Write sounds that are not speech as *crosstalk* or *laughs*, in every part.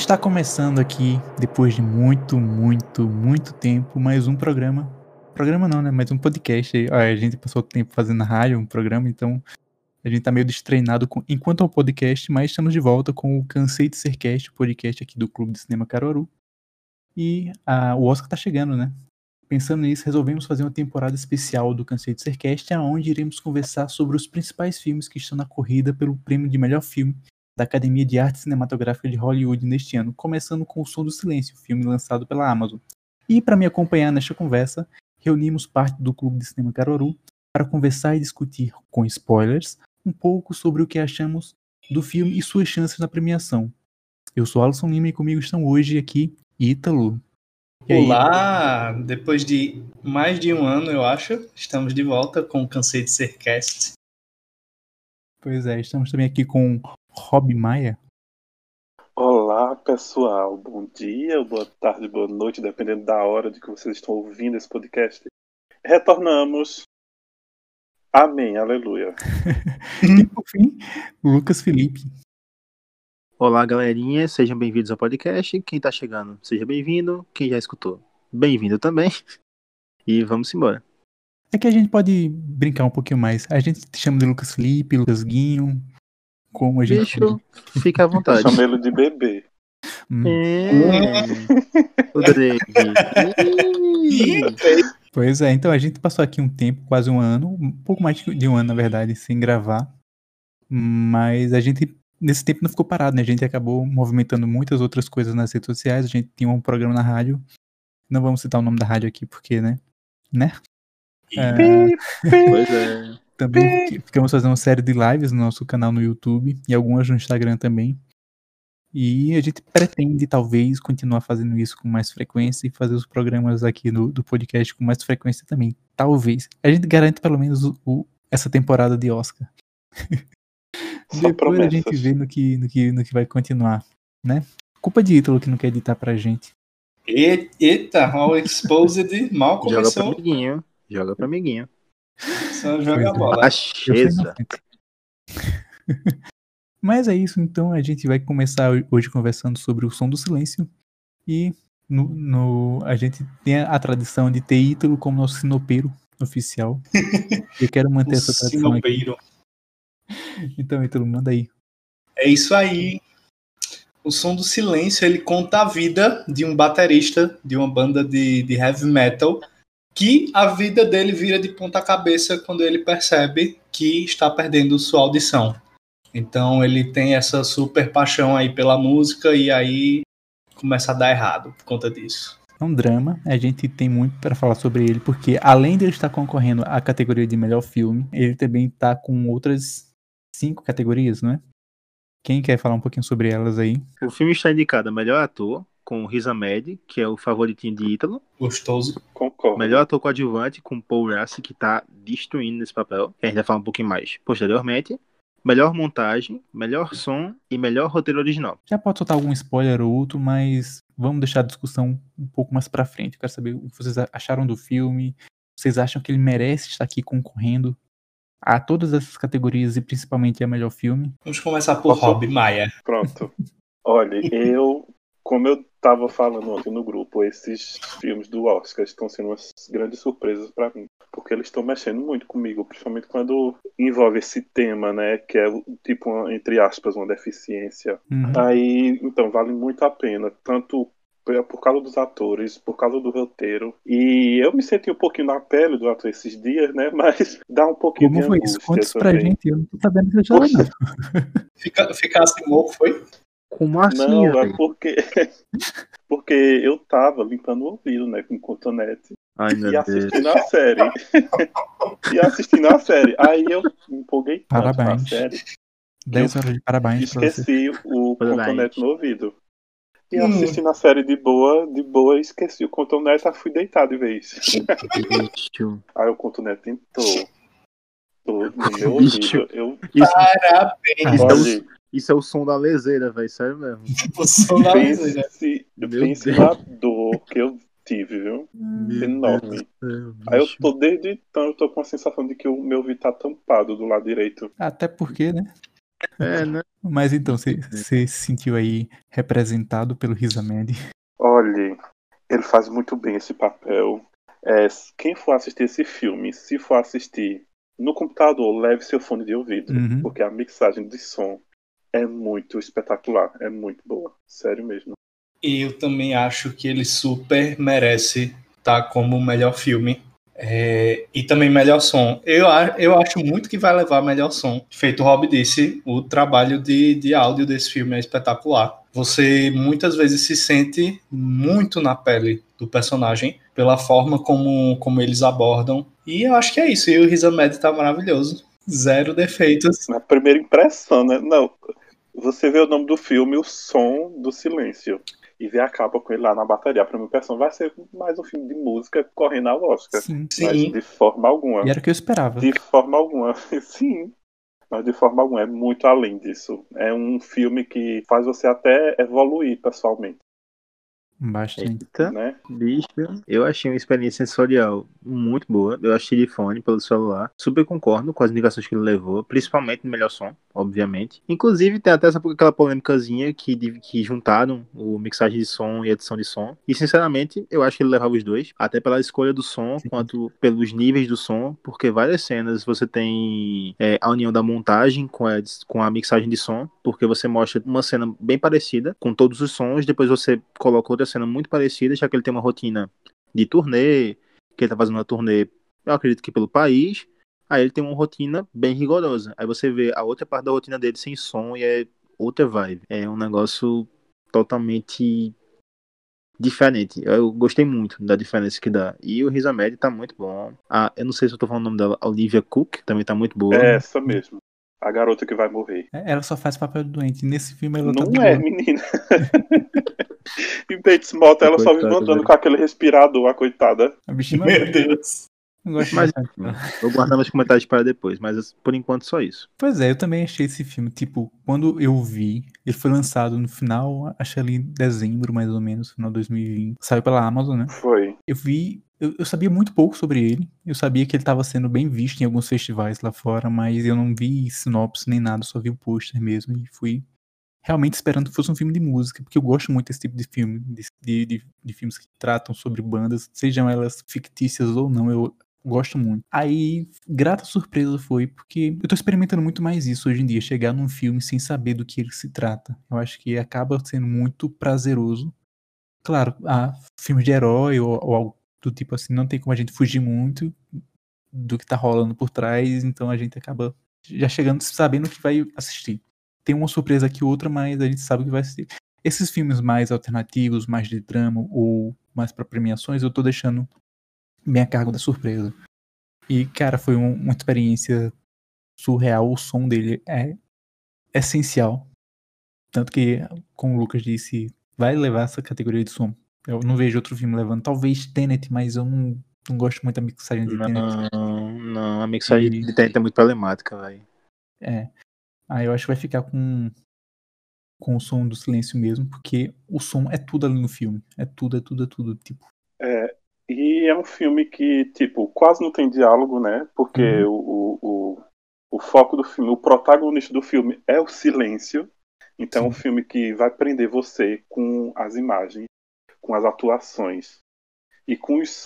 Está começando aqui, depois de muito, muito, muito tempo, mais um programa. Programa não, né? Mais um podcast. A gente passou tempo fazendo rádio, um programa, então a gente tá meio destreinado com, enquanto ao podcast, mas estamos de volta com o Cansei de Ser Cast, o podcast aqui do Clube de Cinema Caruaru. E a, o Oscar tá chegando, né? Pensando nisso, resolvemos fazer uma temporada especial do Cansei de Ser Cast, onde iremos conversar sobre os principais filmes que estão na corrida pelo prêmio de melhor filme da Academia de Arte Cinematográfica de Hollywood neste ano, começando com O Som do Silêncio, filme lançado pela Amazon. E para me acompanhar nesta conversa, reunimos parte do Clube de Cinema Caruaru para conversar e discutir, com spoilers, um pouco sobre o que achamos do filme e suas chances na premiação. Eu sou Alisson Lima e comigo estão hoje aqui Ítalo. Olá! Depois de mais de um ano, eu acho, estamos de volta com o Cansei de Ser Cast. Pois é, estamos também aqui com Rob Maia. Olá, pessoal. Bom dia, boa tarde, boa noite, dependendo da hora de que vocês estão ouvindo esse podcast. Retornamos. Amém, aleluia. *laughs* e por fim, Lucas Felipe. Olá, galerinha, sejam bem-vindos ao podcast. Quem tá chegando, seja bem-vindo. Quem já escutou, bem-vindo também. E vamos embora. É que a gente pode brincar um pouquinho mais. A gente chama de Lucas Felipe, Lucas Guinho, como a gente. Bicho, fica à vontade. Chama ele de bebê. Hum. É. *laughs* o Drake. Pois é, então a gente passou aqui um tempo, quase um ano, um pouco mais de um ano, na verdade, sem gravar. Mas a gente, nesse tempo, não ficou parado, né? A gente acabou movimentando muitas outras coisas nas redes sociais. A gente tinha um programa na rádio. Não vamos citar o nome da rádio aqui, porque, né? Né? É... Pois é. Também ficamos fazendo uma série de lives no nosso canal no YouTube e algumas no Instagram também. E a gente pretende, talvez, continuar fazendo isso com mais frequência e fazer os programas aqui no, do podcast com mais frequência também. Talvez. A gente garante pelo menos o, o essa temporada de Oscar. Depois promessas. a gente vê no que, no, que, no que vai continuar, né? Culpa de Ítalo que não quer editar pra gente. E- Eita, all exposed, mal Joga pra começou, amiguinho. Joga pra amiguinho. Só joga a é. bola. Acheza. Mas é isso, então a gente vai começar hoje conversando sobre o som do silêncio. E no, no- a gente tem a tradição de ter Ítalo como nosso sinopeiro oficial. Eu quero *laughs* manter O essa tradição aqui. sinopeiro. Então, Ítalo, manda aí. É isso aí. O Som do Silêncio, ele conta a vida de um baterista de uma banda de, de heavy metal, que a vida dele vira de ponta cabeça quando ele percebe que está perdendo sua audição. Então ele tem essa super paixão aí pela música e aí começa a dar errado por conta disso. É um drama, a gente tem muito para falar sobre ele, porque além de ele estar concorrendo à categoria de melhor filme, ele também está com outras cinco categorias, não é? Quem quer falar um pouquinho sobre elas aí? O filme está indicado a melhor ator, com Riz Ahmed, que é o favoritinho de Ítalo. Gostoso. Concordo. Melhor ator coadjuvante, com Paul Rassi, que tá destruindo nesse papel. Que a gente vai falar um pouquinho mais posteriormente. Melhor montagem, melhor som e melhor roteiro original. Já pode soltar algum spoiler ou outro, mas vamos deixar a discussão um pouco mais pra frente. Eu quero saber o que vocês acharam do filme. Vocês acham que ele merece estar aqui concorrendo a todas essas categorias e principalmente a melhor filme? Vamos começar por Rob Maia. Pronto. Olha, *laughs* eu, como eu tava falando ontem no grupo, esses filmes do Oscar estão sendo umas grandes surpresas pra mim. Porque eles estão mexendo muito comigo, principalmente quando envolve esse tema, né? Que é tipo, uma, entre aspas, uma deficiência. Uhum. Aí, então, vale muito a pena, tanto por causa dos atores, por causa do roteiro. E eu me senti um pouquinho na pele do ator esses dias, né? *laughs* Mas dá um pouquinho Como de foi isso? Conta isso pra gente. Eu não tô sabendo que eu já não. Fica, ficasse louco, foi? Como assim, Não, é porque *laughs* porque eu tava limpando o ouvido, né, com cotonete Ai, meu e Deus. assistindo a série. *laughs* e assistindo a série. Aí eu me empolguei tanto na Parabéns. série, 10 horas de parabéns pra você. esqueci o Parabéns. cotonete no ouvido. E Hum. assistindo a série de boa, de boa, esqueci o cotonete, aí fui deitado de vez. *laughs* Aí o cotonete entrou. todo no meu ouvido. Eu, Parabéns. Olha, isso é o som da leseira, velho. Sério mesmo. *laughs* O som da leseira. pense, Meu pense Deus. na dor que eu tive, viu? Enorme. Aí eu tô desde então, eu tô com a sensação de que o meu ouvido tá tampado do lado direito. Até porque, né? É, né? Mas então, você você se sentiu aí representado pelo Riz Ahmed? Olhe, ele faz muito bem esse papel. É, quem for assistir esse filme, se for assistir no computador, leve seu fone de ouvido, Uhum. porque a mixagem de som é muito espetacular, é muito boa, sério mesmo. E eu também acho que ele super merece estar como o melhor filme. É, e também melhor som. Eu, eu acho muito que vai levar melhor som. Feito o Rob disse, o trabalho de, de áudio desse filme é espetacular. Você muitas vezes se sente muito na pele do personagem, pela forma como, como eles abordam. E eu acho que é isso. E o Riz Ahmed tá maravilhoso. Zero defeitos. Na primeira impressão, né? Não, você vê o nome do filme, o som do silêncio. E vê a capa com ele lá na bateria. A primeira impressão vai ser mais um filme de música correndo ao Oscar. Sim. Mas Sim. de forma alguma. E era o que eu esperava. De forma alguma. *laughs* Sim. Mas de forma alguma, é muito além disso. É um filme que faz você até evoluir pessoalmente, Bastante. Eita, né? bicho. Eu achei uma experiência sensorial muito boa. Eu achei de fone pelo celular. Super concordo com as indicações que ele levou, principalmente no melhor som, obviamente. Inclusive, tem até essa, aquela polêmicazinha que, que juntaram o mixagem de som e edição de som. E, sinceramente, eu acho que ele levava os dois. Até pela escolha do som, quanto pelos níveis do som. Porque várias cenas você tem é, a união da montagem com a, com a mixagem de som. Porque você mostra uma cena bem parecida, com todos os sons. Depois você coloca outra cena muito parecida, já que ele tem uma rotina de turnê, que ele tá fazendo uma turnê, eu acredito que pelo país. Aí ele tem uma rotina bem rigorosa. Aí você vê a outra parte da rotina dele sem som e é outra vibe. É um negócio totalmente diferente. Eu gostei muito da diferença que dá. E o Riz Ahmed tá muito bom. Ah, eu não sei se eu tô falando o nome dela, Olivia Cook, também tá muito boa. É essa mesmo. A garota que vai morrer. É, Ela só faz papel de doente. Nesse filme ela tá Não de é, boa. menina. *laughs* e Bates Motel, ela só vive Coitada andando com aquele respirador, a coitada. A bichinha Meu Deus. não gosto Mas mais. enfim, vou guardar meus comentários para depois, mas por enquanto só isso. Pois é, eu também achei esse filme, tipo, quando eu vi, ele foi lançado no final, acho que ali em dezembro, mais ou menos, final de 2020. Saiu pela Amazon, né? Foi. Eu vi, eu, eu sabia muito pouco sobre ele. Eu sabia que ele estava sendo bem visto em alguns festivais lá fora, mas eu não vi sinopse nem nada, só vi o pôster mesmo e fui realmente esperando que fosse um filme de música, porque eu gosto muito desse tipo de filme, de, de, de- filmes que tratam sobre bandas, sejam elas fictícias ou não, eu gosto muito. Aí, grata surpresa foi, porque eu tô experimentando muito mais isso hoje em dia, chegar num filme sem saber do que ele se trata. Eu acho que acaba sendo muito prazeroso. Claro, há filmes de herói ou, ou do tipo assim, não tem como a gente fugir muito do que tá rolando por trás, então a gente acaba já chegando sabendo que vai assistir. Tem uma surpresa aqui outra, mas a gente sabe que vai assistir. Esses filmes mais alternativos, mais de drama ou mais para premiações, eu tô deixando bem a cargo da surpresa. E, cara, foi um- uma experiência surreal. O som dele é essencial. Tanto que, como o Lucas disse, vai levar essa categoria de som. Eu não vejo outro filme levando. Talvez Tenet, mas eu não, não gosto muito da mixagem de Tenet. Não, não, a mixagem E- de Tenet é muito problemática, velho. É. Aí eu acho que vai ficar com, com o som do silêncio mesmo, porque o som é tudo ali no filme. É tudo, é tudo, é tudo. Tipo, É, e é um filme que, tipo, quase não tem diálogo, né? Porque Uhum. o, o, o, foco do filme, o protagonista do filme é o silêncio. Então é um Sim. filme que vai prender você com as imagens, com as atuações e com os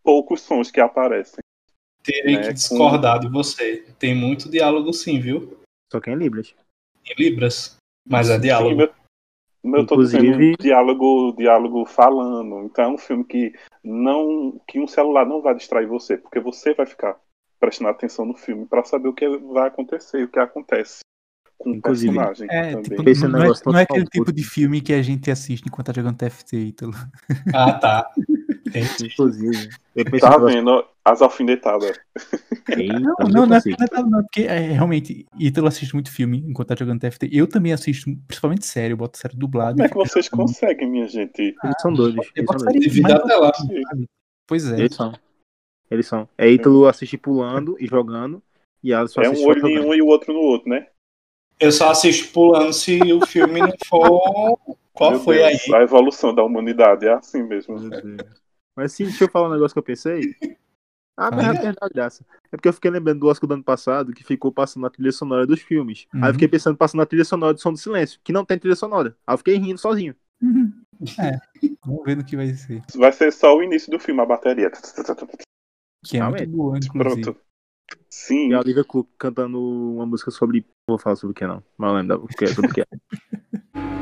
poucos sons que aparecem. Terei É, que com- discordar de você. Tem muito diálogo sim, viu? Só que é em Libras. Em Libras. Mas é Sim, diálogo. meu, meu eu tô dizendo Inclusive- diálogo, diálogo falando. Então é um filme que não, que um celular não vai distrair você, porque você vai ficar prestando atenção no filme para saber o que vai acontecer, o que acontece com Inclusive- personagem é, tipo, Esse não, é, não é aquele tipo de filme que a gente assiste enquanto tá jogando TFT, Ítalo. Ah, tá. *laughs* Inclusive, eu Tá eu vendo as alfinetadas? Eita, Não, eu não, não é, consigo. não é porque é, realmente, Ítalo assiste muito filme enquanto tá jogando TFT. Eu também assisto, principalmente série, eu boto série dublada. Como é que vocês conseguem, minha gente? Eles são doidos. Eu Eles são boto doidos. série mais até lá. Pois é. Eles são. Eles são. É Ítalo assiste pulando e jogando. E só É assiste um olho em um e o outro no outro, né? Eu só assisto pulando se o filme não for. *laughs* Qual Meu foi Deus, aí? A evolução da humanidade é assim mesmo. Mas sim, deixa eu falar um negócio que eu pensei. Ah, mas Ah, é verdade, graça. É porque eu fiquei lembrando do Oscar do ano passado que ficou passando na trilha sonora dos filmes. Aí Uhum. eu fiquei pensando passando na trilha sonora do Som do Silêncio, que não tem trilha sonora. Aí eu fiquei rindo sozinho. É, vamos ver no que vai ser. Vai ser só o início do filme, a bateria. Que é muito boa, inclusive. Pronto. Sim. E a Olivia Cook cantando uma música sobre. Vou falar sobre o que não. Mas lembro é, sobre o que é. *laughs*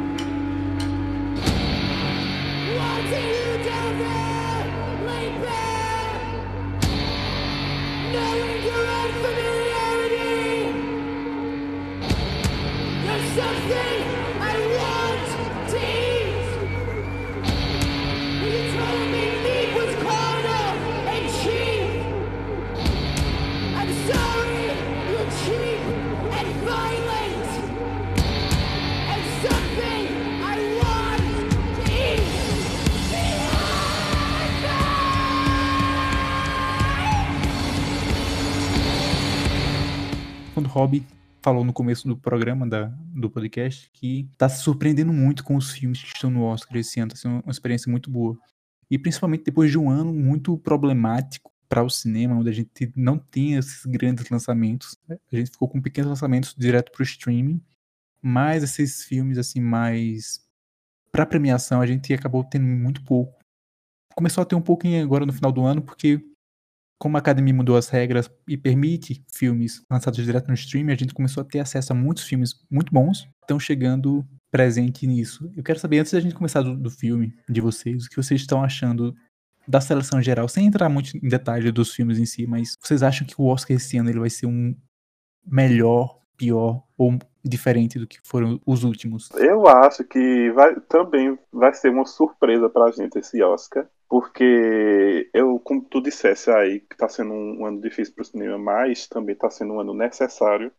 Quando o Rob falou no começo do programa, da, do podcast, que tá se surpreendendo muito com os filmes que estão no Oscar esse ano. Tá sendo uma experiência muito boa. E principalmente depois de um ano muito problemático para o cinema, onde a gente não tem esses grandes lançamentos. né? A gente ficou com pequenos lançamentos direto pro streaming. Mas esses filmes, assim, mais. Pra premiação, a gente acabou tendo muito pouco. Começou a ter um pouquinho agora no final do ano, porque como a academia mudou as regras e permite filmes lançados direto no streaming, a gente começou a ter acesso a muitos filmes muito bons que estão chegando presente nisso. Eu quero saber, antes da gente começar do, do filme, de vocês, o que vocês estão achando da seleção geral, sem entrar muito em detalhe dos filmes em si, mas vocês acham que o Oscar esse ano ele vai ser um melhor, pior ou diferente do que foram os últimos? Eu acho que vai, também vai ser uma surpresa pra gente esse Oscar. Porque eu, como tu dissesse aí, que tá sendo um, ano difícil pro cinema, mas também tá sendo um ano necessário.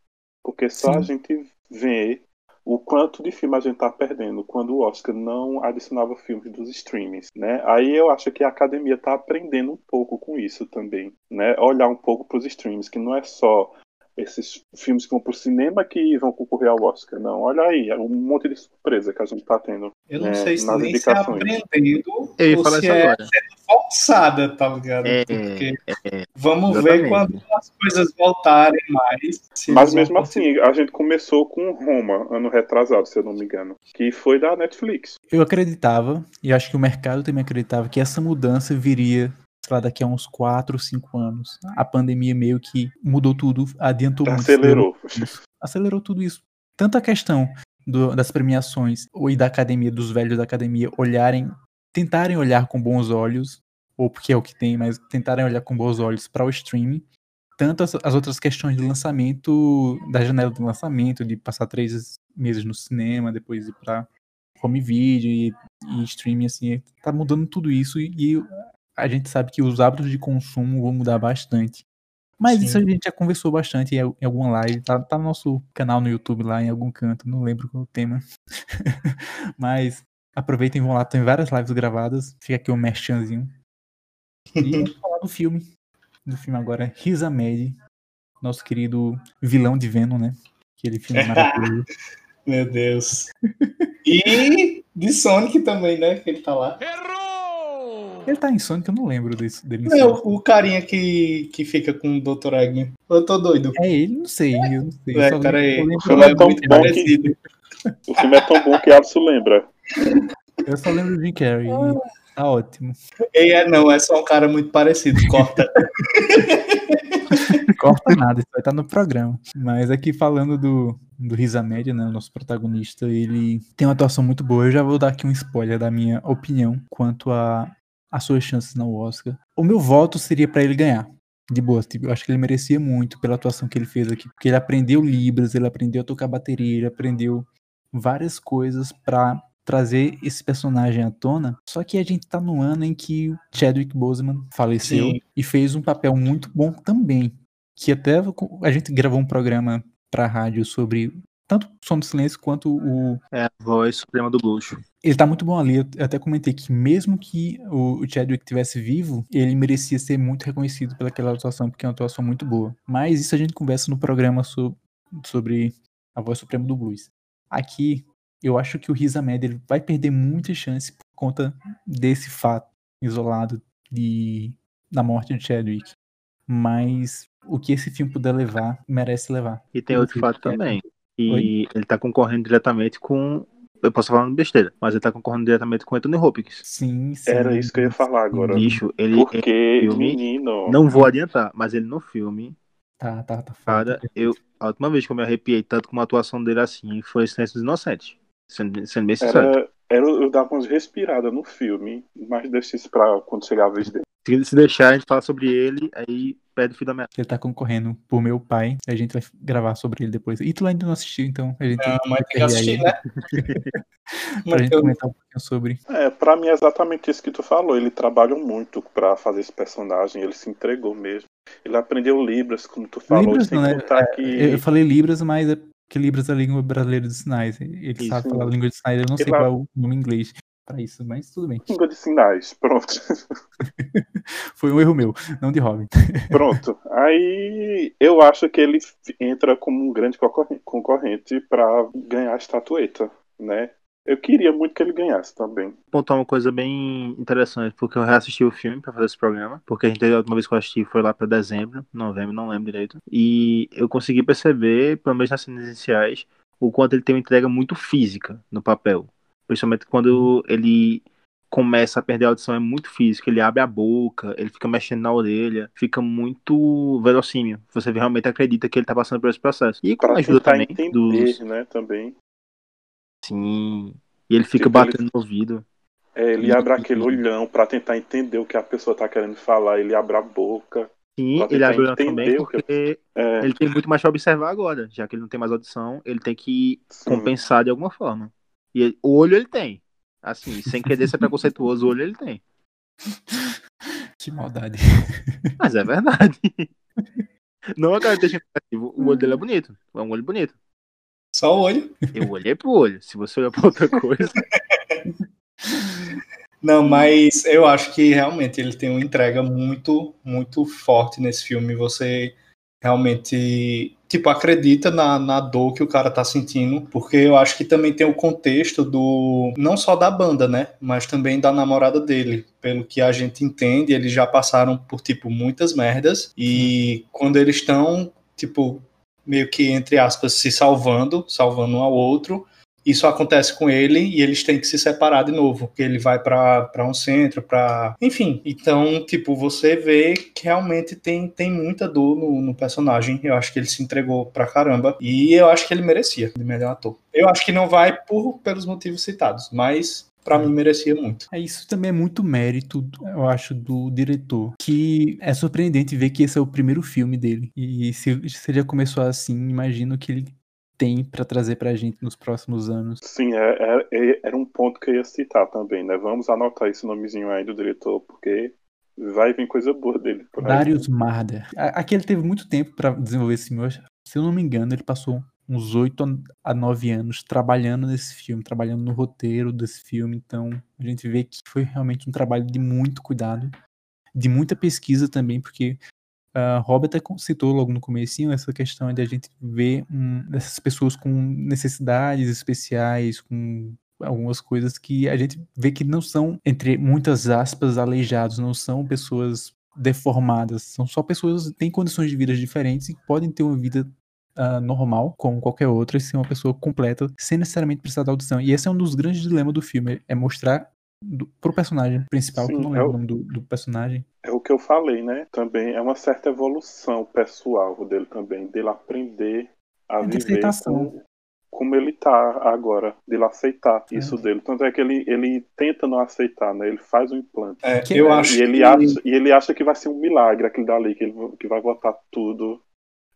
Porque só Sim. a gente vê o quanto de filme a gente tá perdendo quando o Oscar não adicionava filmes dos streamings, né? Aí eu acho que a academia tá aprendendo um pouco com isso também, né? Olhar um pouco pros streams, que não é só esses filmes que vão pro cinema que vão concorrer ao Oscar, não. Olha aí, é um monte de surpresa que a gente tá tendo. Eu não É, sei se nas nem se é aprendendo Eu ia ou falar se isso é agora. forçada, tá ligado? É, Porque é, vamos ver quando as coisas voltarem mais. Mas mesmo assim, a gente começou com Roma, ano retrasado, se eu não me engano, que foi da Netflix. Eu acreditava, e acho que o mercado também acreditava, que essa mudança viria, sei lá, daqui a uns 4, 5 anos. A pandemia meio que mudou tudo, adiantou muito. Acelerou. acelerou tudo isso. Tanto a questão do- das premiações ou e da academia, dos velhos da academia, olharem, tentarem olhar com bons olhos, ou porque é o que tem, mas tentarem olhar com bons olhos para o streaming. Tanto as, as outras questões de lançamento, da janela de lançamento, de passar três meses no cinema, depois ir para home video e, e streaming, assim, tá mudando tudo isso e, e a gente sabe que os hábitos de consumo vão mudar bastante. Mas Sim. isso a gente já conversou bastante em, al- em alguma live, tá, tá no nosso canal no YouTube lá, em algum canto, não lembro qual é o tema. *laughs* Mas aproveitem e vão lá, tem várias lives gravadas, fica aqui o um merchanzinho. E vamos *laughs* falar do filme, do filme agora, Riz Ahmed, nosso querido vilão de Venom, né? Aquele filme *laughs* maravilhoso. Meu Deus. E de Sonic também, né? Que ele tá lá. Ele tá em Sonic, eu não lembro desse, dele É, Sonic. o, carinha que, que fica com o Dr. Eggman. Eu tô doido. É ele, não sei, eu não sei. É, só pera lembro- eu O filme é tão muito bom que- parecido. *laughs* O filme é tão bom que Absu lembra. Eu só lembro do Jim Carrey. e Tá ótimo. E é, não, é só um cara muito parecido. Corta. *laughs* Corta nada, isso vai estar no programa. Mas aqui falando do, do Risa Média, né? O nosso protagonista, ele tem uma atuação muito boa. Eu já vou dar aqui um spoiler da minha opinião quanto a, a suas chances no Oscar. O meu voto seria pra ele ganhar. De boa, tipo, eu acho que ele merecia muito pela atuação que ele fez aqui. Porque ele aprendeu Libras, ele aprendeu a tocar bateria, ele aprendeu várias coisas pra trazer esse personagem à tona. Só que a gente tá no ano em que o Chadwick Boseman faleceu Sim. e fez um papel muito bom também. Que até a gente gravou um programa pra rádio sobre tanto o Som do Silêncio quanto o. É a voz suprema do blues. Ele tá muito bom ali. Eu até comentei que mesmo que o Chadwick tivesse vivo, ele merecia ser muito reconhecido pelaquela atuação, porque é uma atuação muito boa. Mas isso a gente conversa no programa so- sobre a voz suprema do blues. Aqui, eu acho que o Riz Ahmed ele vai perder muita chance por conta desse fato isolado de, da morte de Chadwick. mas o que esse filme puder levar, merece levar. E tem outro fato também. E Oi? ele tá concorrendo diretamente com. Eu posso falar besteira, mas ele tá concorrendo diretamente com Anthony Hopkins. Sim, sim. Era isso que eu ia falar agora. Bicho, ele. Porque, filme- menino. não vou adiantar, mas ele no filme, Tá, tá, tá cara, eu. A última vez que eu me arrepiei tanto com uma atuação dele assim foi Silêncio dos Inocentes. Sendo, sendo bem sincero. Era, era, eu dava umas respiradas no filme, mas deixa isso pra quando chegar a vez dele. Se, se deixar a gente falar sobre ele, aí perde o fio da meada. Ele tá concorrendo por meu pai. A gente vai gravar sobre ele depois. E tu ainda não assistiu, então a gente Não, tem mas tem que assistir, né? *laughs* pra gente Eu- comentar um pouquinho sobre. É, pra mim é exatamente isso que tu falou. Ele trabalhou muito pra fazer esse personagem, ele se entregou mesmo. Ele aprendeu Libras, como tu falou, Libras sem não, né? contar que. Eu falei Libras, mas é porque Libras é a língua brasileira de sinais. Ele Isso. sabe falar a língua de sinais, eu não sei qual é o nome em inglês pra isso, mas tudo bem. Língua de sinais, pronto. *laughs* Foi um erro meu, não de Robin. Pronto. Aí eu acho que ele entra como um grande concorren- concorrente pra ganhar a estatueta, né? Eu queria muito que ele ganhasse também. Pontuar uma coisa bem interessante, porque eu reassisti o filme pra fazer esse programa, porque a gente a última vez que eu assisti foi lá pra dezembro, novembro, não lembro direito. E eu consegui perceber, pelo menos nas cenas iniciais, o quanto ele tem uma entrega muito física no papel. Principalmente quando ele começa a perder a audição, é muito físico. Ele abre a boca, ele fica mexendo na orelha, fica muito verossímil. Você realmente acredita que ele tá passando por esse processo. E com a ajuda também entender, dos. né, também. Sim. E ele fica Tipo, ele- batendo no ouvido. É, ele abre aquele olhão pra tentar entender o que a pessoa tá querendo falar, ele abre a boca. Sim, ele abre o olho também o que- porque É, ele tem muito mais pra observar agora, já que ele não tem mais audição, ele tem que sim. compensar de alguma forma. E ele- o olho ele tem. Assim, sem querer ser preconceituoso, o olho ele tem. Que maldade. Mas é verdade. Não é característica. O olho dele é bonito. É um olho bonito. Só o olho. Eu olhei pro olho. Se você olhar pra outra coisa. Não, mas eu acho que realmente ele tem uma entrega muito, muito forte nesse filme. Você realmente, tipo, acredita na, na dor que o cara tá sentindo, porque eu acho que também tem o contexto do, não só da banda, né, mas também da namorada dele. Pelo que a gente entende, eles já passaram por, tipo, muitas merdas, e quando eles estão, tipo, meio que, entre aspas, se salvando, salvando um ao outro, isso acontece com ele e eles têm que se separar de novo, porque ele vai pra um centro, pra. Enfim, então, tipo, você vê que realmente tem, tem muita dor no, no personagem. Eu acho que ele se entregou pra caramba e eu acho que ele merecia de melhor ator. Eu acho que não vai por pelos motivos citados, mas pra mim merecia muito. É, isso também é muito mérito, eu acho, do diretor. Que é surpreendente ver que esse é o primeiro filme dele. E se, se ele já começou assim, imagino que ele tem pra trazer pra gente nos próximos anos. Sim, é, é- é- era um ponto que eu ia citar também, né? Vamos anotar esse nomezinho aí do diretor, porque vai vir coisa boa dele. Darius Marder. A- Aqui ele teve muito tempo pra desenvolver esse filme. Se eu não me engano, ele passou uns 8 a 9 anos trabalhando nesse filme, trabalhando no roteiro desse filme. Então, a gente vê que foi realmente um trabalho de muito cuidado, de muita pesquisa também, porque a Robert citou logo no comecinho essa questão de a gente ver essas pessoas com necessidades especiais, com algumas coisas que a gente vê que não são, entre muitas aspas, aleijados, não são pessoas deformadas, são só pessoas que têm condições de vida diferentes e podem ter uma vida ah, normal, como qualquer outra, e ser uma pessoa completa, sem necessariamente precisar da audição. E esse é um dos grandes dilemas do filme, é mostrar do, pro personagem principal, que eu Sim, não é lembro o- o nome do, do personagem. É o que eu falei, né? Também é uma certa evolução pessoal dele também, dele aprender a É de viver aceitação. com, como ele tá agora, dele aceitar É. isso dele. Tanto é que ele, ele tenta não aceitar, né? Ele faz um implante. É, Que- eu é, acho E ele, que... acha, e ele acha que vai ser um milagre aquilo dali, que, ele, que vai botar tudo.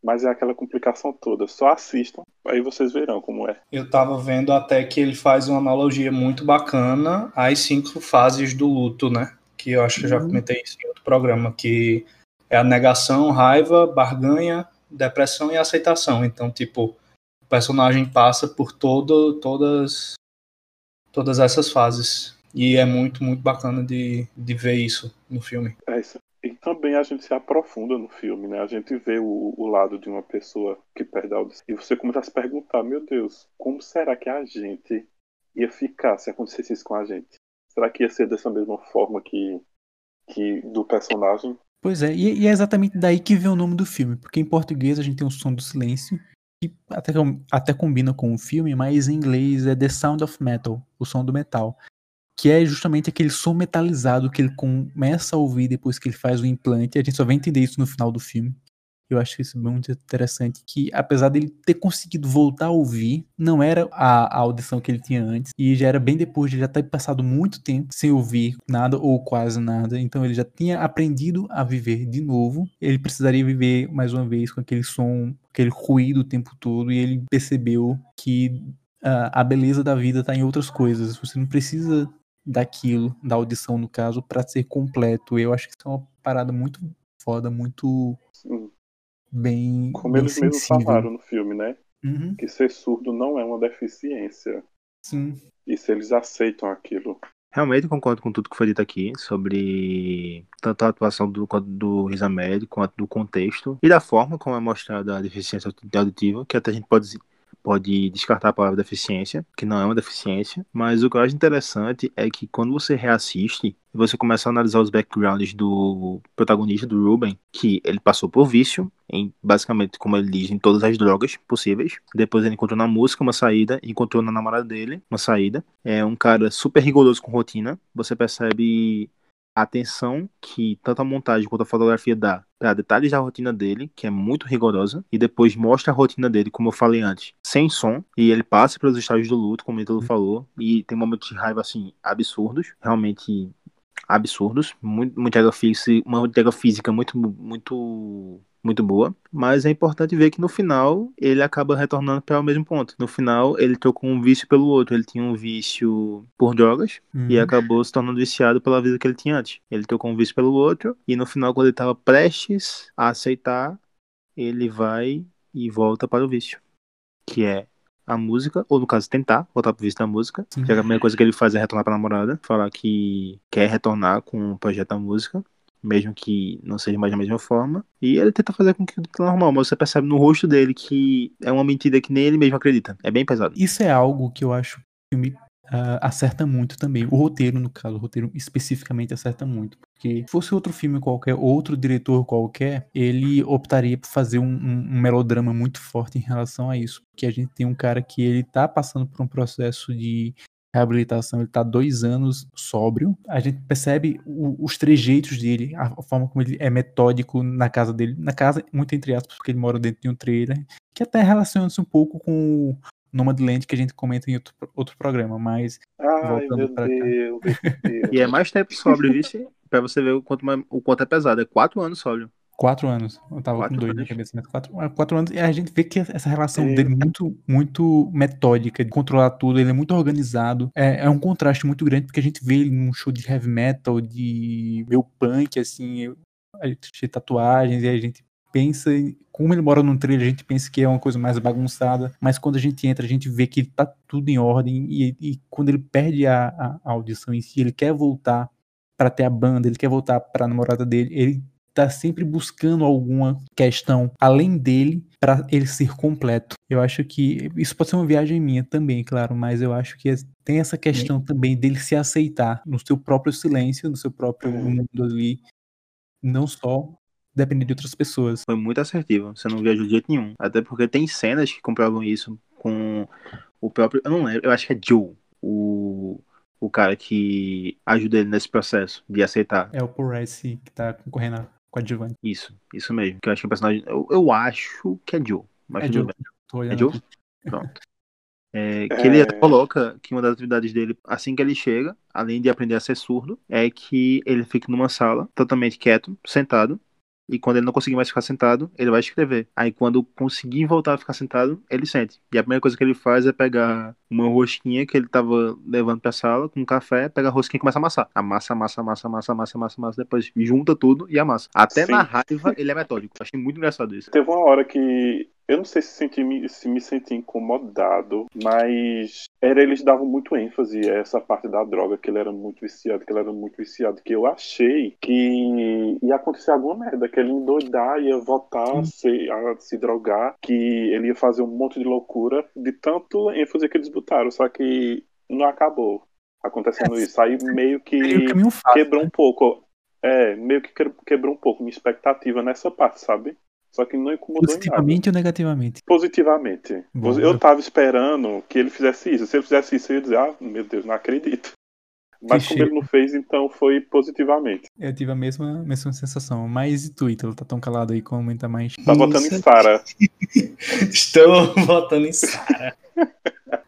Mas é aquela complicação toda. Só assistam, aí vocês verão como é. Eu tava vendo até que ele faz uma analogia muito bacana às cinco fases do luto, né? Que eu acho que eu já Uhum. comentei isso em outro programa, que é a negação, raiva, barganha, depressão e aceitação. Então, tipo, o personagem passa por todo, todas, todas essas fases. E é muito, muito bacana de, de ver isso no filme. É isso. E também a gente se aprofunda no filme, né? A gente vê o, o lado de uma pessoa que perde a audição. E você começa a se perguntar, meu Deus, como será que a gente ia ficar se acontecesse isso com a gente? Será que ia ser dessa mesma forma que, que do personagem? Pois é, e, e é exatamente daí que vem o nome do filme, porque em português a gente tem o som do silêncio, que até, até combina com o filme, mas em inglês é The Sound of Metal, o som do metal. Que é justamente aquele som metalizado que ele começa a ouvir depois que ele faz o implante. A gente só vai entender isso no final do filme. Eu acho isso muito interessante. Que apesar dele ter conseguido voltar a ouvir, não era a, a audição que ele tinha antes. E já era bem depois de já ter passado muito tempo sem ouvir nada ou quase nada. Então ele já tinha aprendido a viver de novo. Ele precisaria viver mais uma vez com aquele som, aquele ruído o tempo todo. E ele percebeu que ah, a beleza da vida está em outras coisas. Você não precisa daquilo, da audição no caso, para ser completo. Eu acho que isso é uma parada muito foda, muito Sim. bem, Como bem eles mesmos sensível. falaram no filme, né? Uhum, Que ser surdo não é uma deficiência. sim. E se eles aceitam aquilo. Realmente concordo com tudo que foi dito aqui sobre tanto a atuação do, do Riz Ahmed, quanto do contexto e da forma como é mostrada a deficiência auditiva, que até a gente pode, pode descartar a palavra deficiência, que não é uma deficiência, mas o que eu acho interessante é que quando você reassiste, você começa a analisar os backgrounds do protagonista, do Ruben, que ele passou por vício, em basicamente, como ele diz, em todas as drogas possíveis. Depois ele encontrou na música uma saída, encontrou na namorada dele uma saída. É um cara super rigoroso com rotina. Você percebe a atenção que tanto a montagem quanto a fotografia dá para detalhes da rotina dele, que é muito rigorosa, e depois mostra a rotina dele, como eu falei antes, sem som, e ele passa pelos estágios do luto, como o Ítalo falou, e tem momentos de raiva assim absurdos, realmente absurdos, muito, entrega física, uma entrega física muito muito muito boa, mas é importante ver que no final ele acaba retornando para o mesmo ponto. No final ele trocou um vício pelo outro, ele tinha um vício por drogas e Uhum. acabou se tornando viciado pela vida que ele tinha antes. Ele trocou um vício pelo outro e no final quando ele estava prestes a aceitar, ele vai e volta para o vício, que é a música, ou no caso tentar voltar pro vício da música, Sim. que a primeira coisa que ele faz é retornar pra namorada, falar que quer retornar com o projeto da música, mesmo que não seja mais da mesma forma, e ele tenta fazer com que tudo tá normal, mas você percebe no rosto dele que é uma mentira que nem ele mesmo acredita. É bem pesado. Isso é algo que eu acho que o filme ah, acerta muito também. O roteiro, no caso, o roteiro especificamente acerta muito. Porque se fosse outro filme qualquer, outro diretor qualquer, ele optaria por fazer um, um- um melodrama muito forte em relação a isso. Porque a gente tem um cara que ele tá passando por um processo de reabilitação, ele tá dois anos sóbrio. A gente percebe o- os trejeitos dele, a a forma como ele é metódico na casa dele. Na casa, muito entre aspas, porque ele mora dentro de um trailer. Que até relaciona-se um pouco com o Nomadland que a gente comenta em outro, outro programa, mas Ai, Voltando meu pra cá. Deus, *laughs* Deus. E é mais tempo sóbrio, vice, pra você ver o quanto, o quanto é pesado. É quatro anos sóbrio. Quatro anos. Eu tava Quatro com dois na anos. cabeça, mas quatro, ah, quatro anos. E a gente vê que essa relação É. dele é muito, muito metódica, de controlar tudo, ele é muito organizado. É, é um contraste muito grande, porque a gente vê ele num show de heavy metal, de meio punk, assim, a gente de tatuagens, e a gente pensa, como ele mora num trailer, a gente pensa que é uma coisa mais bagunçada, mas quando a gente entra, a gente vê que tá tudo em ordem, e, e quando ele perde a, a- a audição em si, ele quer voltar pra ter a banda, ele quer voltar pra namorada dele, ele tá sempre buscando alguma questão além dele pra ele ser completo. Eu acho que isso pode ser uma viagem minha também, claro, mas eu acho que tem essa questão também dele se aceitar no seu próprio silêncio, no seu próprio Uhum. mundo ali, não só depender de outras pessoas. Foi muito assertivo. Você não viajou de jeito nenhum. Até porque tem cenas que comprovam isso com o próprio. Eu não lembro, eu acho que é Joe, o, o cara que ajuda ele nesse processo de aceitar. É o Paul Rice que tá concorrendo com a Giovanni. Isso, isso mesmo. Que eu acho que o personagem. Eu, eu acho que é Joe. Mas É Joe. É Joe? aqui. Pronto. É, que É. ele até coloca que uma das atividades dele, assim que ele chega, além de aprender a ser surdo, é que ele fica numa sala, totalmente quieto, sentado, e quando ele não conseguir mais ficar sentado, ele vai escrever. Aí quando conseguir voltar a ficar sentado, ele sente. E a primeira coisa que ele faz é pegar uma rosquinha que ele tava levando pra sala com um café, pega a rosquinha e começa a amassar. Amassa, amassa, amassa, amassa, amassa, amassa, amassa, depois junta tudo e amassa. Até Sim. na raiva ele é metódico. Achei muito engraçado isso. Teve uma hora que eu não sei se, senti, se me senti incomodado, mas era eles davam muito ênfase a essa parte da droga, que ele era muito viciado, que ele era muito viciado, que eu achei que ia acontecer alguma merda, que ele ia endoidar, ia voltar a se, a se drogar, que ele ia fazer um monte de loucura, de tanto ênfase que eles botaram, só que não acabou acontecendo É, isso. Aí meio que fácil. quebrou um pouco. É, meio que- quebrou um pouco minha expectativa nessa parte, sabe? Só que não incomodou. Positivamente ou negativamente? Positivamente. Eu- tava esperando que ele fizesse isso. Se ele fizesse isso, eu ia dizer, ah, meu Deus, não acredito. Mas como Clichê. ele não fez, então foi positivamente. Eu tive a mesma, mesma sensação. Mas e tu, Ítalo? Tá tão calado aí, comenta mais. Tá votando em. Sarah. *laughs* Estou votando em Sara. *laughs*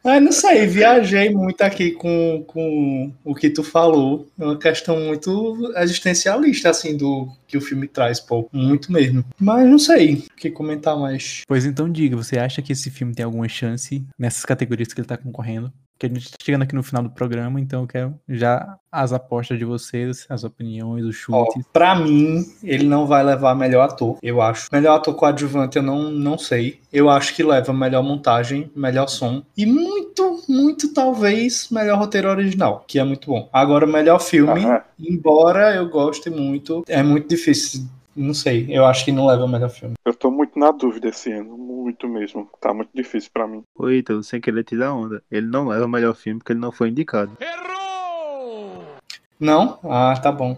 Mas não sei, viajei muito aqui com, com o que tu falou. É uma questão muito existencialista, assim, do que o filme traz, pô. Muito mesmo. Mas não sei o que comentar mais. Pois então diga, você acha que esse filme tem alguma chance nessas categorias que ele tá concorrendo? Porque a gente tá chegando aqui no final do programa, então eu quero já as apostas de vocês, as opiniões, os Ó, chutes. pra mim, ele não vai levar melhor ator, eu acho. Melhor ator coadjuvante eu não, não sei. Eu acho que leva melhor montagem, melhor som. E muito, muito talvez melhor roteiro original, que é muito bom. Agora, melhor filme, Aham. embora eu goste muito, é muito difícil. Não sei, eu acho que não leva melhor filme. Eu tô muito na dúvida esse ano. Muito mesmo. Tá muito difícil pra mim. Ô, Ítalo, sem querer te dar onda. Ele não leva o melhor filme porque ele não foi indicado. Não? Ah, tá bom.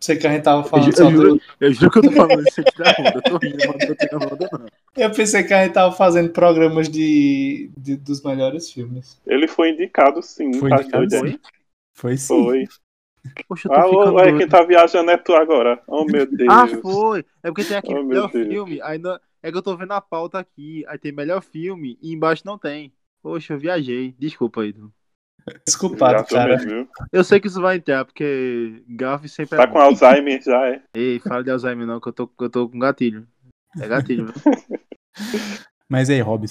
Sei que a gente tava Eu, falando ju- só eu juro, do... eu juro que eu tô falando isso te dar onda. Eu tô rindo, mas não tô tirando onda, não. Eu pensei que a gente tava fazendo programas de, de- dos melhores filmes. Ele foi indicado sim. Foi tá indicado, sim. Foi sim. Foi. Poxa, eu tô Ah, ficando é, doido. quem tá viajando é tu agora. Oh, meu Deus. Ah, foi! É porque tem aqui Oh, melhor Deus. filme, aí não- é que eu tô vendo a pauta aqui, aí tem melhor filme e embaixo não tem. Poxa, eu viajei. Desculpa, Ítalo. Desculpado, cara. mesmo? Eu sei que isso vai entrar, porque Gaff sempre Tá é com bom. Alzheimer já, é. Ei, fala de Alzheimer não, que eu tô, eu tô com gatilho. É gatilho, viu? *laughs* Mas aí, Rob,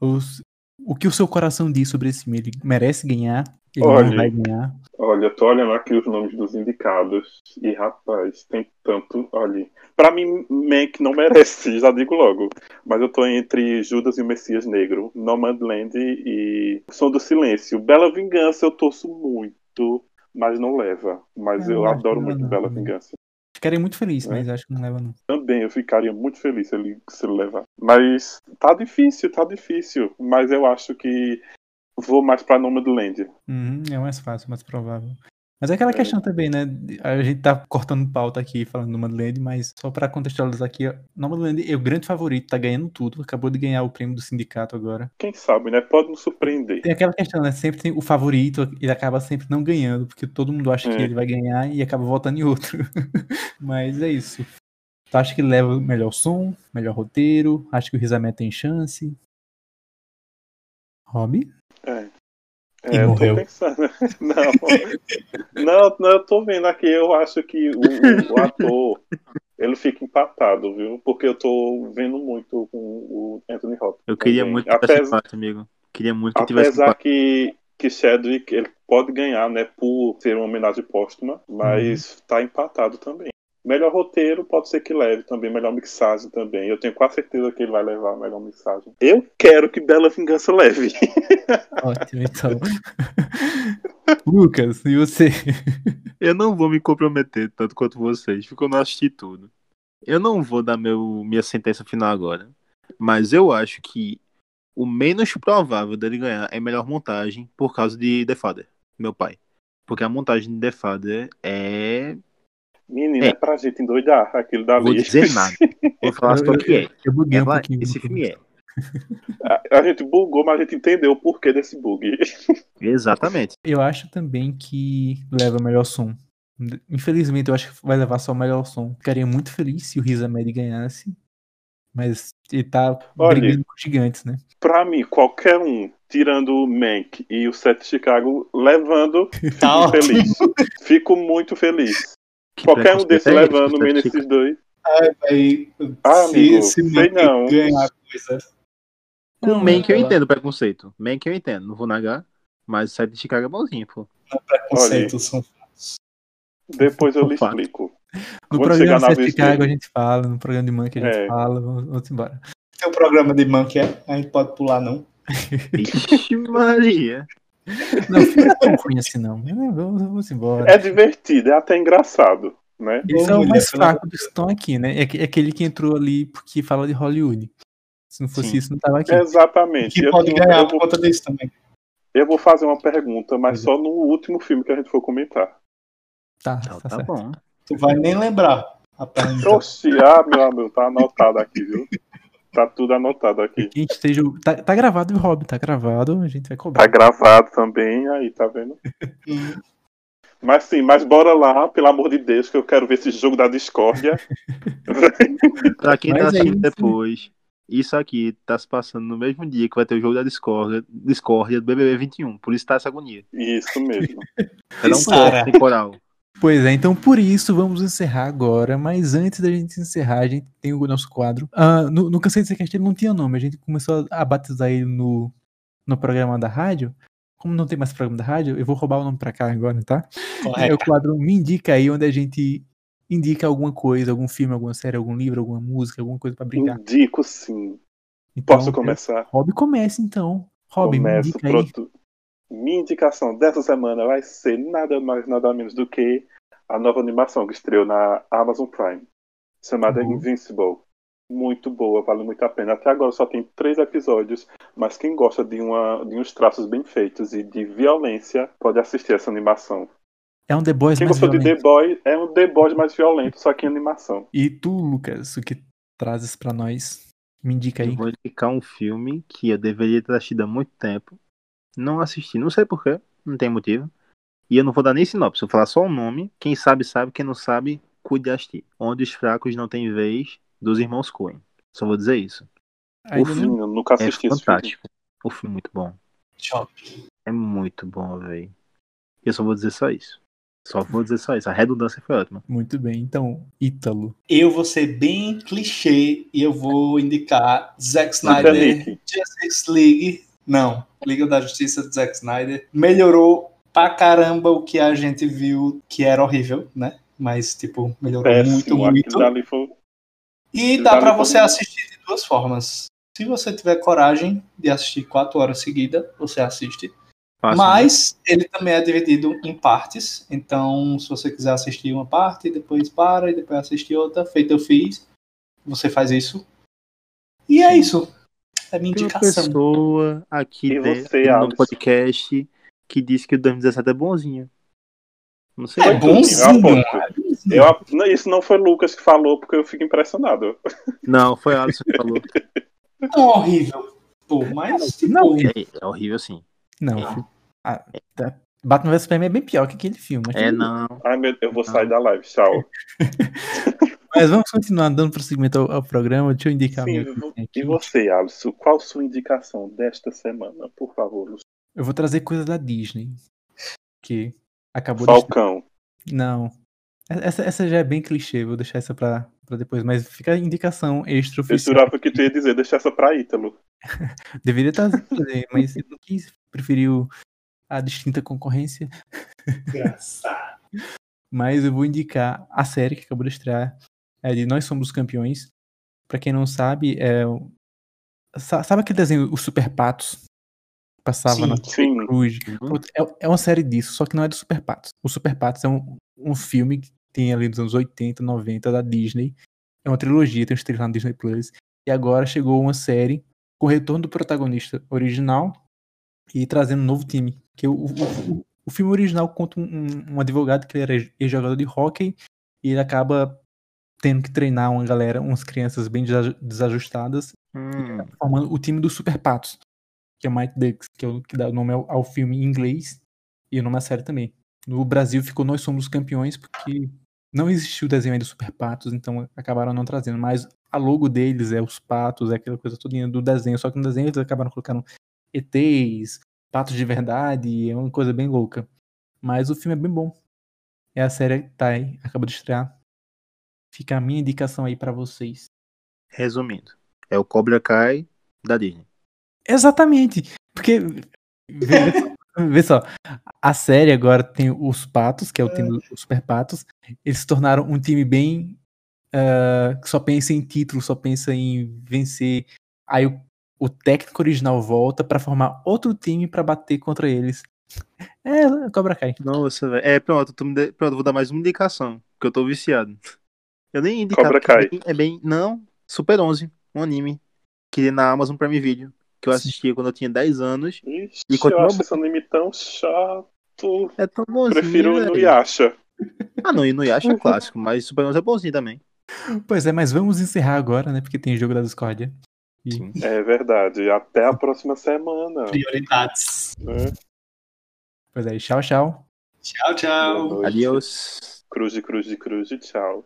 os- o que o seu coração diz sobre esse filme? Ele merece ganhar? Ele Olha. não vai ganhar? Olha, eu tô olhando aqui os nomes dos indicados e, rapaz, tem tanto. Olha, pra mim, Mank não merece, *laughs* já digo logo. Mas eu tô entre Judas e o Messias Negro, Nomadland e Som do Silêncio. Bela Vingança eu torço muito, mas não leva. Mas Eu eu adoro não muito leva, Bela não. Vingança. Ficaria muito feliz, É. mas acho que não leva não. Também eu ficaria muito feliz se ele, se ele levar. Mas tá difícil, tá difícil. Mas eu acho que vou mais pra Nomadland. Uhum, é mais fácil, mais provável. Mas é aquela É. questão também, né? A gente tá cortando pauta aqui falando do Nomadland, mas só pra contextualizar aqui, Nomadland é o grande favorito, tá ganhando tudo, acabou de ganhar o prêmio do sindicato agora. Quem sabe, né? Pode nos surpreender. Tem aquela questão, né? Sempre tem o favorito, ele acaba sempre não ganhando, porque todo mundo acha que É. ele vai ganhar e acaba votando em outro. *laughs* Mas é isso. Tu acha que ele leva o melhor som, melhor roteiro? Acha que o Rizamé tem chance? Rob? É. E É, eu tô morreu. pensando. *laughs* Não. não, não, eu tô vendo aqui, eu acho que o, o- ator ele fica empatado, viu? Porque eu tô vendo muito com o Anthony Hopkins. Eu queria também. muito que tivesse Apesar, empate, amigo. Queria muito que tivesse apesar empate. que, que Chadwick ele pode ganhar, né, por ser uma homenagem póstuma, mas Uhum. tá empatado também. Melhor roteiro pode ser que leve também, melhor mixagem também. Eu tenho quase certeza que ele vai levar a melhor mixagem. Eu quero que Bela Vingança leve. *laughs* Ótimo, então. *laughs* Lucas, e você? Eu não vou me comprometer tanto quanto vocês, porque eu não assisti tudo. Eu não vou dar meu, minha sentença final agora. Mas eu acho que o menos provável dele ganhar é melhor montagem por causa de The Father, meu pai. Porque a montagem de The Father é. Menina, É. é pra gente endoidar aquilo dali. Vou dizer nada. Vou falar só o que é. Eu buguei um Ela- pouquinho. esse filme é. A, a gente bugou, mas a gente entendeu o porquê desse bug. *laughs* Exatamente. Eu acho também que leva o melhor som. Infelizmente, eu acho que vai levar só o melhor som. Ficaria muito feliz se o Riz Ahmed ganhasse. Mas ele tá Olha. brigando com gigantes, né? Pra mim, qualquer um, tirando o Mank e o Sete Chicago, levando, fico Tá feliz. Fico muito feliz. Que Qualquer um desses é levando, Seth menos esses dois. Aí, Ah, se, amigo, se sei não. ganhar coisa. Com Não, Mank eu ela- entendo o preconceito. Mank eu entendo, não vou negar. Mas o site de Chicago é bonzinho, pô. Preconceito são Depois eu lhe explico. No Quando programa de Chicago dele. a gente fala, no programa de Monkey a gente É. fala, vamos, vamos embora. Tem um programa de Monkey, é? A gente pode pular, não. Ixi, Maria. *laughs* Não, não é tão ruim assim não. Vamos, vamos embora. É divertido, é até engraçado, né? Esse é o mais amor fraco dos que estão aqui, né? É aque- é aquele que entrou ali porque fala de Hollywood. Se não fosse Sim. isso, não tava aqui. Exatamente. Que Eu pode tenho- ganhar por vou, conta disso também. eu vou fazer uma pergunta, mas é. só no último filme que a gente for comentar. Tá, Então tá, tá bom. Tu vai nem lembrar a pergunta. Oxi, ah, meu amigo, tá anotado aqui, viu? Tá tudo anotado aqui. Quem esteja. Tá, tá gravado, Rob, tá gravado, a gente vai cobrar. Tá gravado também, aí, tá vendo? Mas sim, mas bora lá, pelo amor de Deus, que eu quero ver esse jogo da discórdia. *laughs* Pra quem Mas tá é assistindo isso. depois, isso aqui tá se passando no mesmo dia que vai ter o jogo da Discordia, Discordia do BBB 21. Por isso tá essa agonia. Isso mesmo. Era um corte temporal. Pois é, então por isso vamos encerrar agora, mas antes da gente encerrar, a gente tem o nosso quadro. Ah, no, no Cansei de Ser ele não tinha nome, a gente começou a, batizar ele no, no programa da rádio. Como não tem mais programa da rádio, eu vou roubar o nome pra cá agora, tá? É o quadro Me Indica aí, onde a gente indica alguma coisa, algum filme, alguma série, algum livro, alguma música, alguma coisa pra brincar. Indico sim. Então, Posso começar? Rob começa então. Rob, me Começo, indica aí. Minha indicação dessa semana vai ser nada mais, nada menos do que a nova animação que estreou na Amazon Prime, chamada Uhum. Invincible. Muito boa, vale muito a pena. Até agora só tem três episódios, mas quem gosta de, uma, de uns traços bem feitos e de violência pode assistir essa animação. É um The Boys Quem mais gostou de violento. The Boy é um The Boys mais violento, só que em animação. E tu, Lucas, o que trazes pra nós? Me indica aí. Eu vou indicar um filme que eu deveria ter assistido há muito tempo. Não assisti, não sei porquê, não tem motivo. E eu não vou dar nem sinopse, eu vou falar só o nome. Quem sabe, sabe. Quem não sabe, cuide de assistir. Onde os fracos não têm vez, dos irmãos Coen. Só vou dizer isso. O Sim, eu nunca É assisti esse filme. fantástico. O filme é muito bom. Tchau. É muito bom, velho. Eu só vou dizer só isso. Só vou dizer só isso. A redundância foi ótima. Muito bem. Então, Ítalo. Eu vou ser bem clichê e eu vou indicar Zack Snyder. Justice League. Não, Liga da Justiça de Zack Snyder. Melhorou pra caramba o que a gente viu que era horrível, né? Mas, tipo, melhorou muito, Péssimo. muito. Dali foi... E Aquilo dá foi você muito- assistir de duas formas. Se você tiver coragem de assistir quatro horas seguidas, você assiste. Fácil, Mas ele também é dividido em partes. Então, se você quiser assistir uma parte, depois para e depois assistir outra, feito eu fiz, você faz isso. E é isso. É minha Tem uma indicação. pessoa aqui E dentro você, no podcast que disse que o 2017 é bonzinho. Não sei. É bonzinho. Eu não, isso não foi Lucas que falou, porque eu fico impressionado. Não, foi Alisson que falou. Não horrível. Pô, mas tipo, Não, É, é horrível sim. Não. É. fi- ah, tá. Batman vs Superman é bem pior que aquele filme. É, não. Ai, meu, eu vou sair da live, tchau. *laughs* mas vamos continuar dando prosseguimento ao, ao programa. Deixa eu indicar a Sim, e você, Alisson, qual sua indicação desta semana, por favor? Lúcio? Eu vou trazer coisas da Disney. Que acabou de. Falcão. Não. Essa, essa já é bem clichê, vou deixar essa pra, pra depois. Mas fica a indicação extra Eu oficial. jurava que tu ia dizer, deixa essa pra Ítalo. *laughs* Deveria trazer, mas ele não quis. Preferiu a distinta concorrência. engraçado. *laughs* Mas eu vou indicar a série que acabou de estrear. É de Nós Somos os Campeões. Pra quem não sabe, é. Sabe aquele desenho, Os Super Patos? Passava Sim, na sim. Cruz. Uhum. É, é uma série disso, só que não é do Super Patos. O Super Patos é um, um filme que tem ali dos anos 80, 90 da Disney. É uma trilogia, tem os três lá no Disney Plus. E agora chegou uma série com o retorno do protagonista original e trazendo um novo time. Que o, o, o- o filme original conta um, um- advogado que ele era ex-jogador de hóquei e ele acaba tendo que treinar uma galera, umas crianças bem desa- desajustadas Hum, formando o time dos Super Patos, que é Mighty Ducks, que, é o, que dá o nome ao, ao filme em inglês e o nome à série também. No Brasil ficou Nós Somos os Campeões, porque não existiu o desenho ainda dos Super Patos, então acabaram não trazendo. Mas a logo deles é os patos, é aquela coisa toda do desenho, só que no desenho eles acabaram colocando ETs, patos de verdade, é uma coisa bem louca. Mas o filme é bem bom. É a série que tá aí, acabou de estrear. Fica a minha indicação aí pra vocês. resumindo, é o Cobra Kai da Disney. Exatamente. Porque. Vê, vê só. *laughs* A série agora tem os patos, que é o time dos super patos. Eles se tornaram um time bem. ah, que só pensa em título, só pensa em vencer. Aí o, o técnico original volta pra formar outro time pra bater contra eles. É, Cobra Kai. Nossa, velho. É, pronto, me de- pronto, vou dar mais uma indicação, porque eu tô viciado. Eu nem ia indicar. Cobra porque Kai. É bem, é bem- Não, Super 11, um anime. Que é na Amazon Prime Video. Que eu assistia quando eu tinha 10 anos. Ixi, E eu continua acho esse anime tão chato. É tão bonzinho, Prefiro no velho. Yasha. Ah, não, e no Yasha é clássico, mas Super 11 é bonzinho também. Pois é, mas vamos encerrar agora, né? Porque tem jogo da Discordia. Sim. É verdade. Até a próxima semana. Prioridades. né? Pois é, tchau, tchau. Tchau, tchau. Adiós. Cruz cruz cruz tchau.